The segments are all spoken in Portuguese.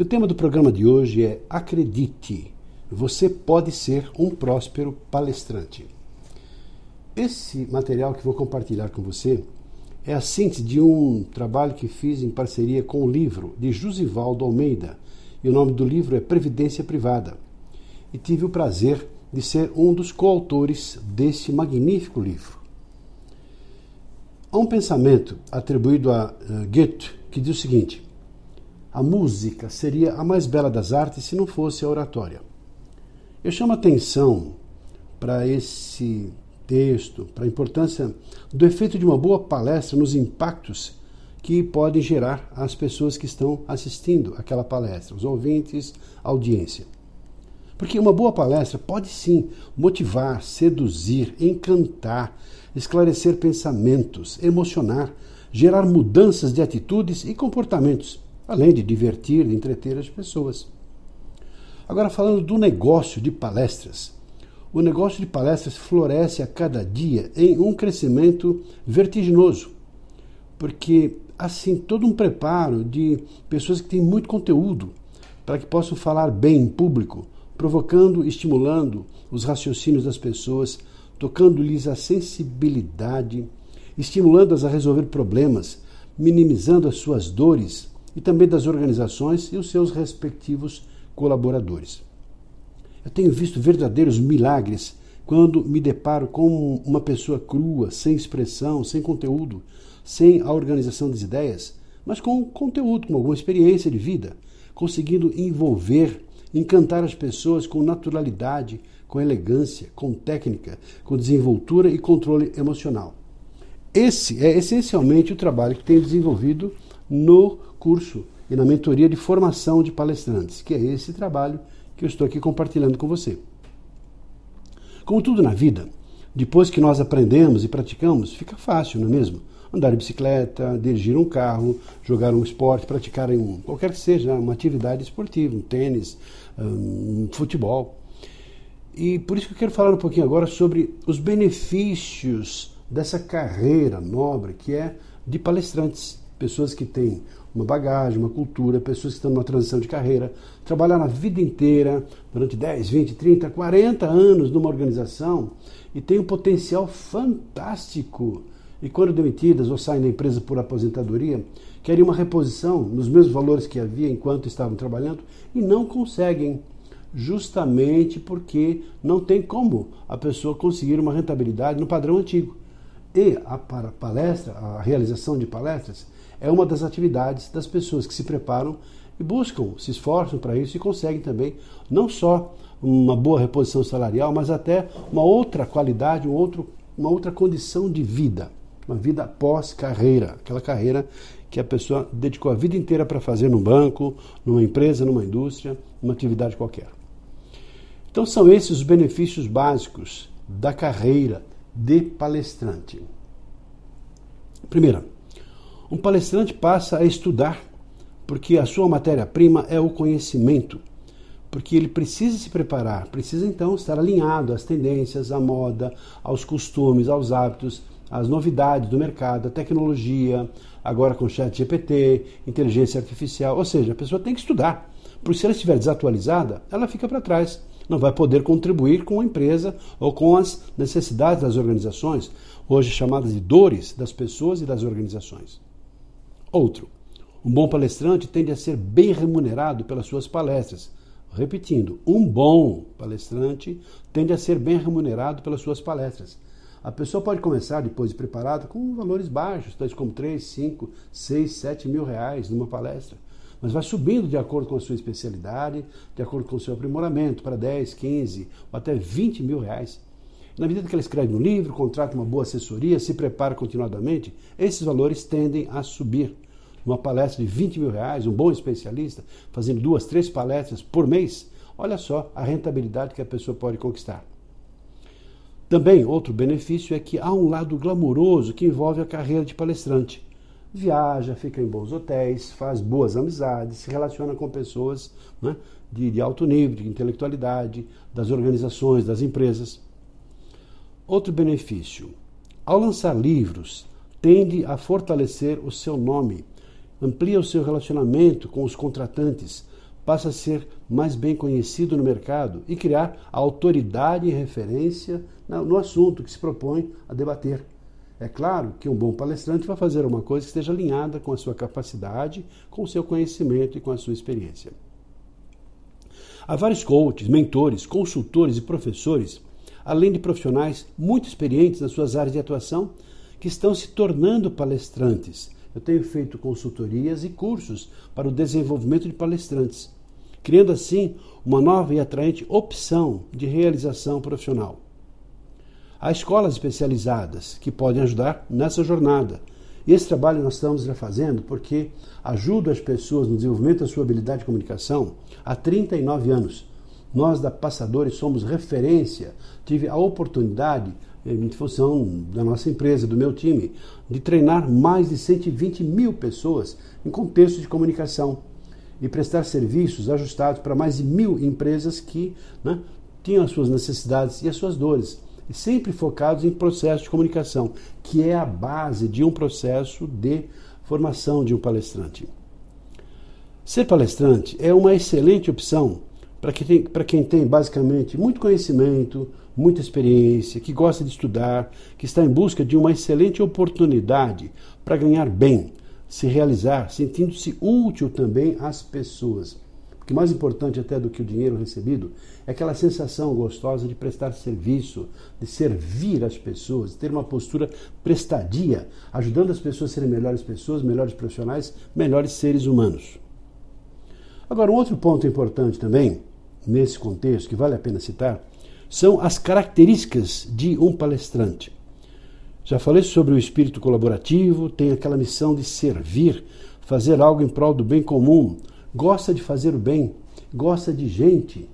E o tema do programa de hoje é Acredite, você pode ser um próspero palestrante. Esse material que vou compartilhar com você é a síntese de um trabalho que fiz em parceria com o livro de Josivaldo Almeida, e o nome do livro é Previdência Privada. E tive o prazer de ser um dos coautores desse magnífico livro. Há um pensamento atribuído a uh, Goethe que diz o seguinte: a música seria a mais bela das artes se não fosse a oratória. Eu chamo atenção para esse texto, para a importância do efeito de uma boa palestra nos impactos que podem gerar as pessoas que estão assistindo aquela palestra, os ouvintes, a audiência. Porque uma boa palestra pode sim motivar, seduzir, encantar, esclarecer pensamentos, emocionar, gerar mudanças de atitudes e comportamentos além de divertir e entreter as pessoas. Agora, falando do negócio de palestras. O negócio de palestras floresce a cada dia em um crescimento vertiginoso, porque assim todo um preparo de pessoas que têm muito conteúdo para que possam falar bem em público, provocando, estimulando os raciocínios das pessoas, tocando-lhes a sensibilidade, estimulando-as a resolver problemas, minimizando as suas dores, e também das organizações e os seus respectivos colaboradores. Eu tenho visto verdadeiros milagres quando me deparo com uma pessoa crua, sem expressão, sem conteúdo, sem a organização das ideias, mas com conteúdo, com alguma experiência de vida, conseguindo envolver, encantar as pessoas com naturalidade, com elegância, com técnica, com desenvoltura e controle emocional. Esse é essencialmente o trabalho que tenho desenvolvido no curso e na mentoria de formação de palestrantes, que é esse trabalho que eu estou aqui compartilhando com você. Como tudo na vida, depois que nós aprendemos e praticamos, fica fácil, não é mesmo? Andar de bicicleta, dirigir um carro, jogar um esporte, praticar um, qualquer que seja uma atividade esportiva, um tênis, um futebol. E por isso que eu quero falar um pouquinho agora sobre os benefícios dessa carreira nobre que é de palestrantes pessoas que têm uma bagagem, uma cultura, pessoas que estão numa transição de carreira, trabalharam a vida inteira, durante 10, 20, 30, 40 anos numa organização e têm um potencial fantástico. E quando demitidas ou saem da empresa por aposentadoria, querem uma reposição nos mesmos valores que havia enquanto estavam trabalhando e não conseguem, justamente porque não tem como a pessoa conseguir uma rentabilidade no padrão antigo. E a palestra, a realização de palestras, é uma das atividades das pessoas que se preparam e buscam, se esforçam para isso e conseguem também não só uma boa reposição salarial, mas até uma outra qualidade, um outro, uma outra condição de vida, uma vida pós-carreira, aquela carreira que a pessoa dedicou a vida inteira para fazer num banco, numa empresa, numa indústria, numa atividade qualquer. Então são esses os benefícios básicos da carreira de palestrante. Primeiro, um palestrante passa a estudar, porque a sua matéria-prima é o conhecimento, porque ele precisa se preparar, precisa então estar alinhado às tendências, à moda, aos costumes, aos hábitos, às novidades do mercado, à tecnologia, agora com chat GPT, inteligência artificial, ou seja, a pessoa tem que estudar, porque se ela estiver desatualizada, ela fica para trás. Não vai poder contribuir com a empresa ou com as necessidades das organizações, hoje chamadas de dores das pessoas e das organizações. Outro, um bom palestrante tende a ser bem remunerado pelas suas palestras. Repetindo, um bom palestrante tende a ser bem remunerado pelas suas palestras. A pessoa pode começar, depois de preparada, com valores baixos, tais como 3, 5, 6, 7 mil reais numa palestra. Mas vai subindo de acordo com a sua especialidade, de acordo com o seu aprimoramento, para 10, 15 ou até 20 mil reais. Na medida que ela escreve um livro, contrata uma boa assessoria, se prepara continuadamente, esses valores tendem a subir, uma palestra de 20 mil reais, um bom especialista, fazendo duas, três palestras por mês, olha só a rentabilidade que a pessoa pode conquistar. Também, outro benefício é que há um lado glamouroso que envolve a carreira de palestrante. Viaja, fica em bons hotéis, faz boas amizades, se relaciona com pessoas né, de, de alto nível, de intelectualidade, das organizações, das empresas. Outro benefício: ao lançar livros, tende a fortalecer o seu nome, amplia o seu relacionamento com os contratantes, passa a ser mais bem conhecido no mercado e criar autoridade e referência no assunto que se propõe a debater. É claro que um bom palestrante vai fazer uma coisa que esteja alinhada com a sua capacidade, com o seu conhecimento e com a sua experiência. Há vários coaches, mentores, consultores e professores, além de profissionais muito experientes nas suas áreas de atuação, que estão se tornando palestrantes. Eu tenho feito consultorias e cursos para o desenvolvimento de palestrantes, criando assim uma nova e atraente opção de realização profissional. Há escolas especializadas que podem ajudar nessa jornada. E esse trabalho nós estamos já fazendo porque ajudo as pessoas no desenvolvimento da sua habilidade de comunicação há 39 anos. Nós da Passadores somos referência. Tive a oportunidade, em função da nossa empresa, do meu time, de treinar mais de 120 mil pessoas em contexto de comunicação e prestar serviços ajustados para mais de mil empresas que né, tinham as suas necessidades e as suas dores e sempre focados em processo de comunicação, que é a base de um processo de formação de um palestrante. Ser palestrante é uma excelente opção para quem, tem, quem tem basicamente muito conhecimento, muita experiência, que gosta de estudar, que está em busca de uma excelente oportunidade para ganhar bem, se realizar, sentindo-se útil também às pessoas que mais importante até do que o dinheiro recebido é aquela sensação gostosa de prestar serviço, de servir as pessoas, de ter uma postura prestadia, ajudando as pessoas a serem melhores pessoas, melhores profissionais, melhores seres humanos. Agora, um outro ponto importante também, nesse contexto, que vale a pena citar, são as características de um palestrante. Já falei sobre o espírito colaborativo, tem aquela missão de servir, fazer algo em prol do bem comum, gosta de fazer o bem, gosta de gente.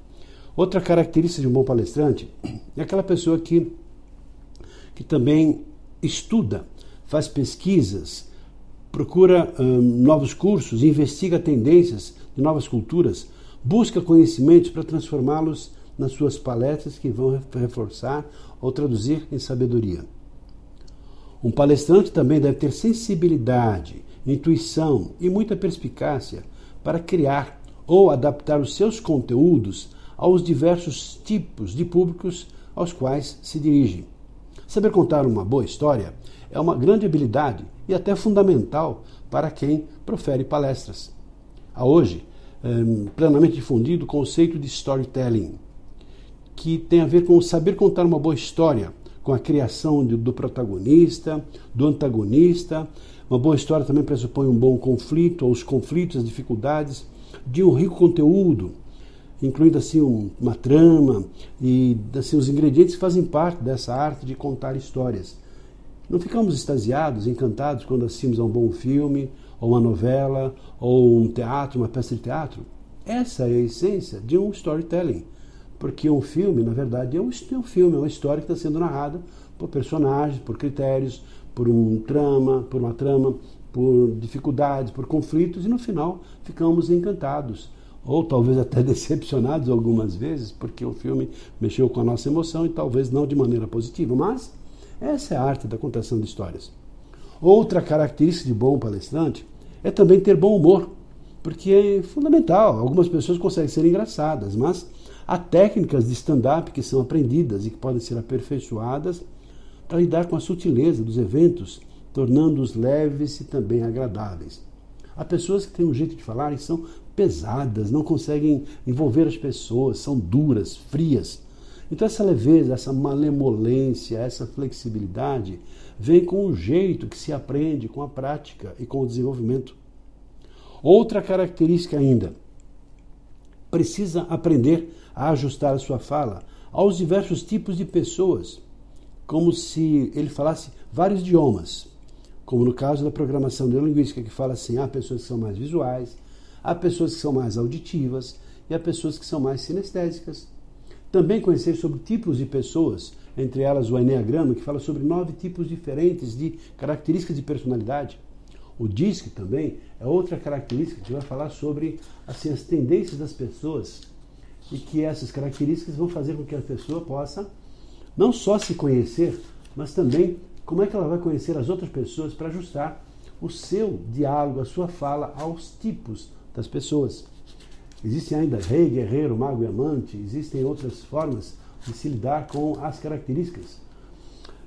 Outra característica de um bom palestrante é aquela pessoa que, que também estuda, faz pesquisas, procura hum, novos cursos, investiga tendências de novas culturas, busca conhecimentos para transformá-los nas suas palestras que vão reforçar ou traduzir em sabedoria. Um palestrante também deve ter sensibilidade, intuição e muita perspicácia para criar ou adaptar os seus conteúdos aos diversos tipos de públicos aos quais se dirige. Saber contar uma boa história é uma grande habilidade e até fundamental para quem profere palestras. Há hoje é, plenamente difundido o conceito de storytelling, que tem a ver com saber contar uma boa história, com a criação do protagonista, do antagonista, uma boa história também pressupõe um bom conflito, ou os conflitos, as dificuldades, de um rico conteúdo, incluindo assim um, uma trama e assim, os ingredientes que fazem parte dessa arte de contar histórias. Não ficamos extasiados, encantados quando assistimos a um bom filme, ou uma novela, ou um teatro, uma peça de teatro? Essa é a essência de um storytelling. Porque um filme, na verdade, é um, é um filme, é uma história que está sendo narrada por personagens, por critérios, por um trama, por uma trama, por dificuldades, por conflitos e no final ficamos encantados ou talvez até decepcionados algumas vezes, porque o filme mexeu com a nossa emoção e talvez não de maneira positiva, mas essa é a arte da contação de histórias. Outra característica de bom palestrante é também ter bom humor, porque é fundamental. Algumas pessoas conseguem ser engraçadas, mas há técnicas de stand-up que são aprendidas e que podem ser aperfeiçoadas para lidar com a sutileza dos eventos, tornando-os leves e também agradáveis. Há pessoas que têm um jeito de falar e são pesadas, não conseguem envolver as pessoas, são duras, frias. Então, essa leveza, essa malemolência, essa flexibilidade vem com o jeito que se aprende com a prática e com o desenvolvimento. Outra característica ainda, precisa aprender a ajustar a sua fala aos diversos tipos de pessoas como se ele falasse vários idiomas. como no caso da programação neurolinguística, que fala assim: há pessoas que são mais visuais, há pessoas que são mais auditivas e há pessoas que são mais sinestésicas. Também conhecer sobre tipos de pessoas, entre elas o Enneagrama, que fala sobre nove tipos diferentes de características de personalidade. O DISC também é outra característica que vai falar sobre assim, as tendências das pessoas e que essas características vão fazer com que a pessoa possa não só se conhecer, mas também como é que ela vai conhecer as outras pessoas para ajustar o seu diálogo, a sua fala aos tipos das pessoas. Existe ainda rei, guerreiro, mago e amante, existem outras formas de se lidar com as características.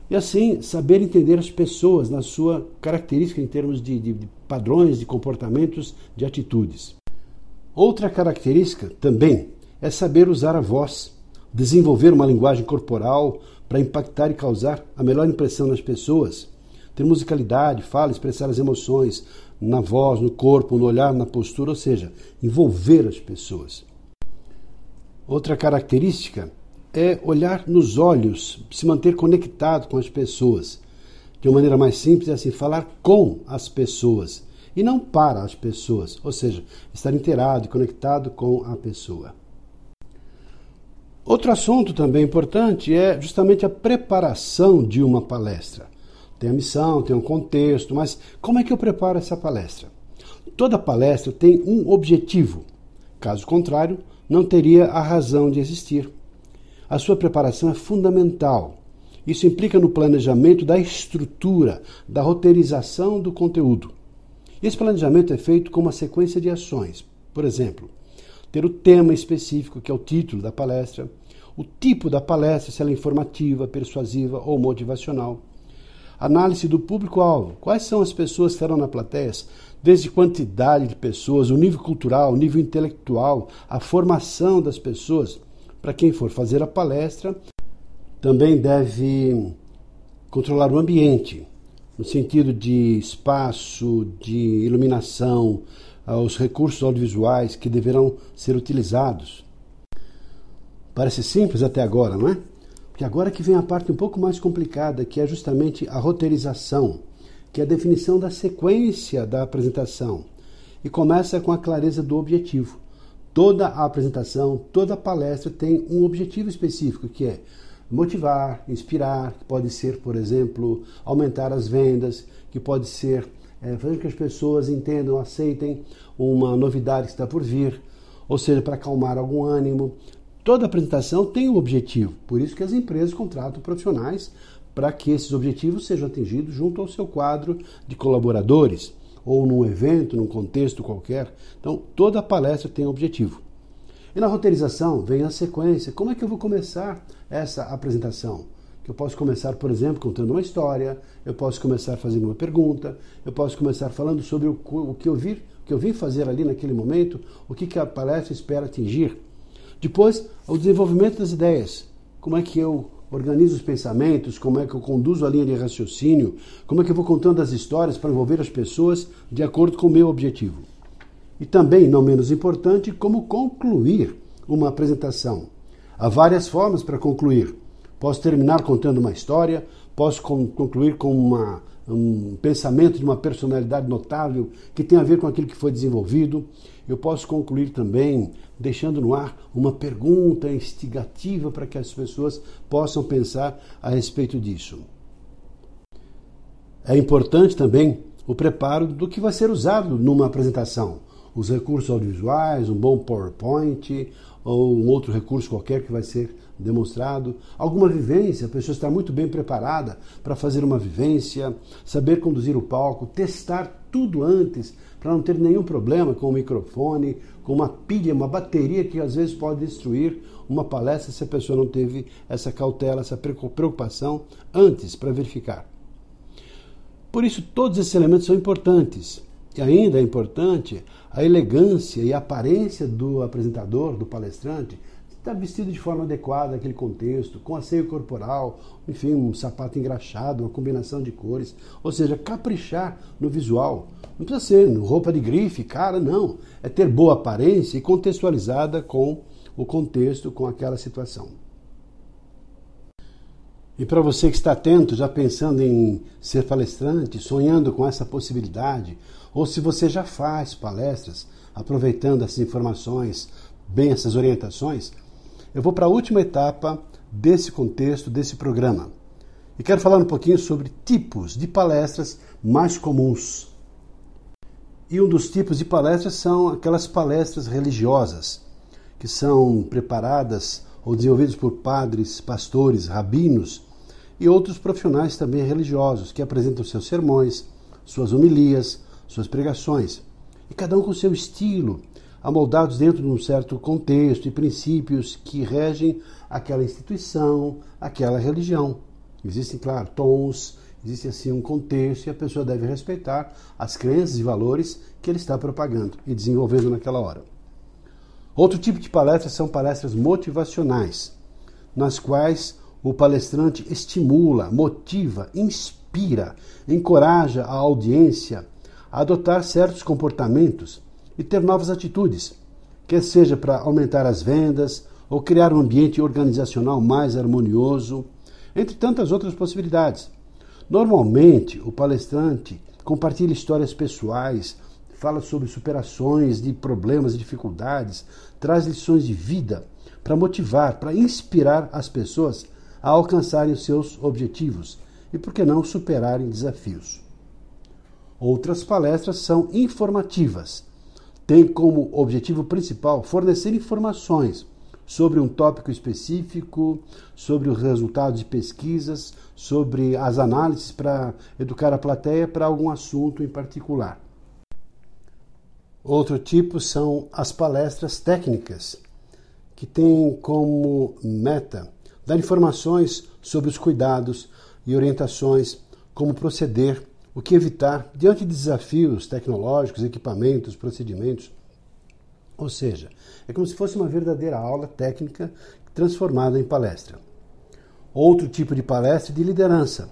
E assim, saber entender as pessoas na sua característica em termos de, de, de padrões, de comportamentos, de atitudes. Outra característica também é saber usar a voz, desenvolver uma linguagem corporal para impactar e causar a melhor impressão nas pessoas, ter musicalidade, fala, expressar as emoções na voz, no corpo, no olhar, na postura, ou seja, envolver as pessoas. Outra característica é olhar nos olhos, se manter conectado com as pessoas. De uma maneira mais simples, é assim, falar com as pessoas e não para as pessoas, ou seja, estar inteirado e conectado com a pessoa. Outro assunto também importante é justamente a preparação de uma palestra. Tem a missão, tem um contexto, mas como é que eu preparo essa palestra? Toda palestra tem um objetivo. Caso contrário, não teria a razão de existir. A sua preparação é fundamental. Isso implica no planejamento da estrutura, da roteirização do conteúdo. Esse planejamento é feito com uma sequência de ações. Por exemplo, ter o tema específico, que é o título da palestra, o tipo da palestra, se ela é informativa, persuasiva ou motivacional. Análise do público-alvo. Quais são as pessoas que estarão na plateia? Desde quantidade de pessoas, o nível cultural, o nível intelectual, a formação das pessoas para quem for fazer a palestra, também deve controlar o ambiente, no sentido de espaço, de iluminação, os recursos audiovisuais que deverão ser utilizados. Parece simples até agora, não é? Porque agora que vem a parte um pouco mais complicada, que é justamente a roteirização, que é a definição da sequência da apresentação. E começa com a clareza do objetivo. Toda a apresentação, toda a palestra tem um objetivo específico, que é motivar, inspirar, que pode ser, por exemplo, aumentar as vendas, que pode ser é, fazer com que as pessoas entendam, aceitem uma novidade que está por vir, ou seja, para acalmar algum ânimo. Toda apresentação tem um objetivo, por isso que as empresas contratam profissionais para que esses objetivos sejam atingidos junto ao seu quadro de colaboradores ou num evento, num contexto qualquer. Então, toda palestra tem um objetivo. E na roteirização vem a sequência. Como é que eu vou começar essa apresentação? Eu posso começar, por exemplo, contando uma história, eu posso começar fazendo uma pergunta, eu posso começar falando sobre o, que eu vi, o que eu vim fazer ali naquele momento, o que, que a palestra espera atingir. Depois, o desenvolvimento das ideias. Como é que eu organizo os pensamentos, como é que eu conduzo a linha de raciocínio, como é que eu vou contando as histórias para envolver as pessoas de acordo com o meu objetivo. E também, não menos importante, como concluir uma apresentação. Há várias formas para concluir. Posso terminar contando uma história, posso concluir com uma, um pensamento de uma personalidade notável que tem a ver com aquilo que foi desenvolvido. Eu posso concluir também deixando no ar uma pergunta instigativa para que as pessoas possam pensar a respeito disso. É importante também o preparo do que vai ser usado numa apresentação. Os recursos audiovisuais, um bom PowerPoint ou um outro recurso qualquer que vai ser demonstrado. Alguma vivência, a pessoa está muito bem preparada para fazer uma vivência, saber conduzir o palco, testar tudo antes para não ter nenhum problema com o microfone, com uma pilha, uma bateria que às vezes pode destruir uma palestra se a pessoa não teve essa cautela, essa preocupação antes para verificar. Por isso, todos esses elementos são importantes. E ainda é importante a elegância e a aparência do apresentador, do palestrante, está vestido de forma adequada àquele contexto, com asseio corporal, enfim, um sapato engraxado, uma combinação de cores, ou seja, caprichar no visual. Não precisa ser roupa de grife, cara, não. É ter boa aparência e contextualizada com o contexto, com aquela situação. E para você que está atento, já pensando em ser palestrante, sonhando com essa possibilidade, ou se você já faz palestras, aproveitando essas informações, bem essas orientações, eu vou para a última etapa desse contexto, desse programa. E quero falar um pouquinho sobre tipos de palestras mais comuns. E um dos tipos de palestras são aquelas palestras religiosas, que são preparadas ou desenvolvidas por padres, pastores, rabinos e outros profissionais também religiosos que apresentam seus sermões, suas homilias, suas pregações, e cada um com seu estilo, amoldados dentro de um certo contexto e princípios que regem aquela instituição, aquela religião. Existem, claro, tons, existe assim um contexto e a pessoa deve respeitar as crenças e valores que ele está propagando e desenvolvendo naquela hora. Outro tipo de palestras são palestras motivacionais, nas quais o palestrante estimula, motiva, inspira, encoraja a audiência a adotar certos comportamentos e ter novas atitudes, quer seja para aumentar as vendas ou criar um ambiente organizacional mais harmonioso, entre tantas outras possibilidades. Normalmente, o palestrante compartilha histórias pessoais, fala sobre superações de problemas e dificuldades, traz lições de vida para motivar, para inspirar as pessoas a alcançarem os seus objetivos e, por que não, superarem desafios. Outras palestras são informativas. Tem como objetivo principal fornecer informações sobre um tópico específico, sobre os resultados de pesquisas, sobre as análises para educar a plateia para algum assunto em particular. Outro tipo são as palestras técnicas, que têm como meta dar informações sobre os cuidados e orientações, como proceder, o que evitar diante de desafios tecnológicos, equipamentos, procedimentos. Ou seja, é como se fosse uma verdadeira aula técnica transformada em palestra. Outro tipo de palestra de liderança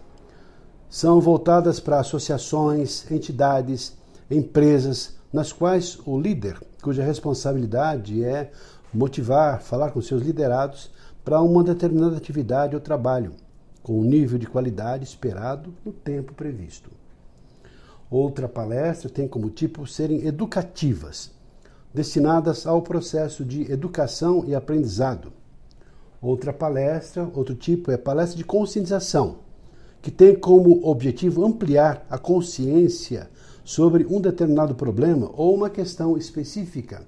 são voltadas para associações, entidades, empresas, nas quais o líder, cuja responsabilidade é motivar, falar com seus liderados para uma determinada atividade ou trabalho, com o nível de qualidade esperado no tempo previsto. Outra palestra tem como tipo serem educativas, destinadas ao processo de educação e aprendizado. Outra palestra, outro tipo, é palestra de conscientização, que tem como objetivo ampliar a consciência sobre um determinado problema ou uma questão específica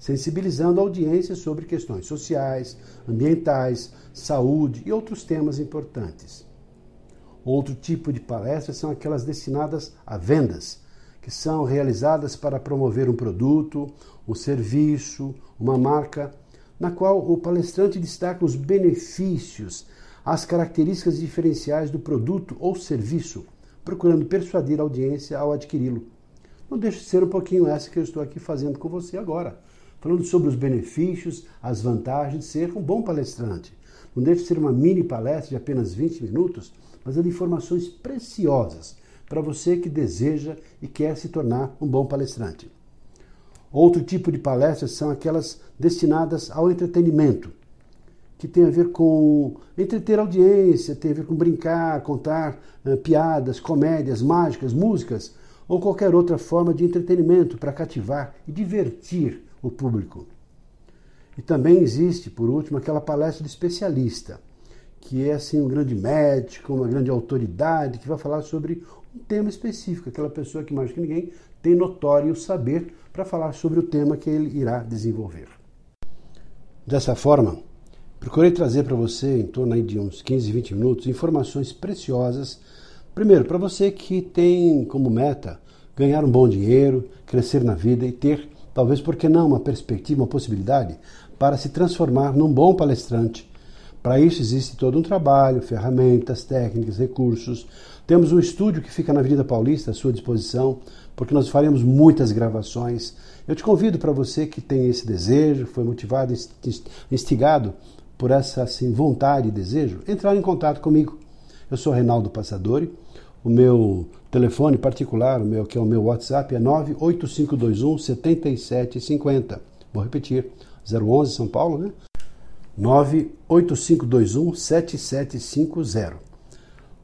sensibilizando a audiência sobre questões sociais, ambientais, saúde e outros temas importantes. Outro tipo de palestras são aquelas destinadas a vendas, que são realizadas para promover um produto, um serviço, uma marca, na qual o palestrante destaca os benefícios, as características diferenciais do produto ou serviço, procurando persuadir a audiência ao adquiri-lo. Não deixe de ser um pouquinho essa que eu estou aqui fazendo com você agora falando sobre os benefícios, as vantagens de ser um bom palestrante. Não deixe de ser uma mini palestra de apenas 20 minutos, mas dando informações preciosas para você que deseja e quer se tornar um bom palestrante. Outro tipo de palestras são aquelas destinadas ao entretenimento, que tem a ver com entreter a audiência, tem a ver com brincar, contar uh, piadas, comédias, mágicas, músicas ou qualquer outra forma de entretenimento para cativar e divertir o público. E também existe, por último, aquela palestra de especialista, que é assim um grande médico, uma grande autoridade que vai falar sobre um tema específico, aquela pessoa que mais que ninguém tem notório saber para falar sobre o tema que ele irá desenvolver. Dessa forma, procurei trazer para você, em torno de uns 15, 20 minutos, informações preciosas. Primeiro, para você que tem como meta ganhar um bom dinheiro, crescer na vida e ter talvez porque não uma perspectiva, uma possibilidade para se transformar num bom palestrante. Para isso existe todo um trabalho, ferramentas, técnicas, recursos. Temos um estúdio que fica na Avenida Paulista à sua disposição, porque nós faremos muitas gravações. Eu te convido para você que tem esse desejo, foi motivado, instigado por essa assim, vontade e desejo, entrar em contato comigo. Eu sou Reinaldo Passadori. O meu telefone particular, o meu, que é o meu WhatsApp, é 98521 7750. Vou repetir, 011 São Paulo, né? 98521 7750.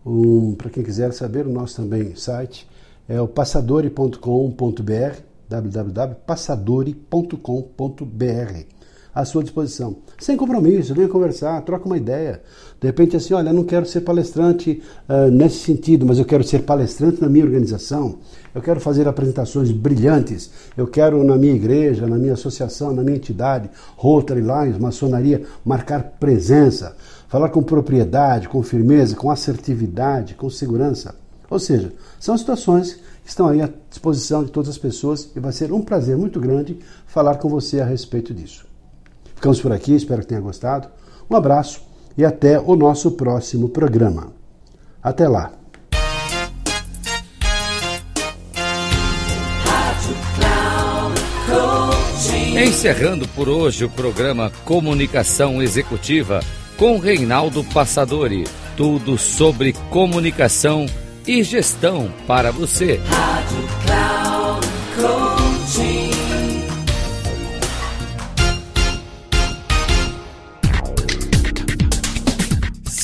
Um, Para quem quiser saber, o nosso também site é o passadori.com.br, www.passadori.com.br à sua disposição. Sem compromisso, venha conversar, troca uma ideia. De repente, assim, olha, eu não quero ser palestrante uh, nesse sentido, mas eu quero ser palestrante na minha organização. Eu quero fazer apresentações brilhantes. Eu quero, na minha igreja, na minha associação, na minha entidade, Rotary Lines, maçonaria, marcar presença, falar com propriedade, com firmeza, com assertividade, com segurança. Ou seja, são situações que estão aí à disposição de todas as pessoas e vai ser um prazer muito grande falar com você a respeito disso. Ficamos por aqui, espero que tenha gostado. Um abraço e até o nosso próximo programa. Até lá! Encerrando por hoje o programa Comunicação Executiva com Reinaldo Passadori. Tudo sobre comunicação e gestão para você. Rádio Cloud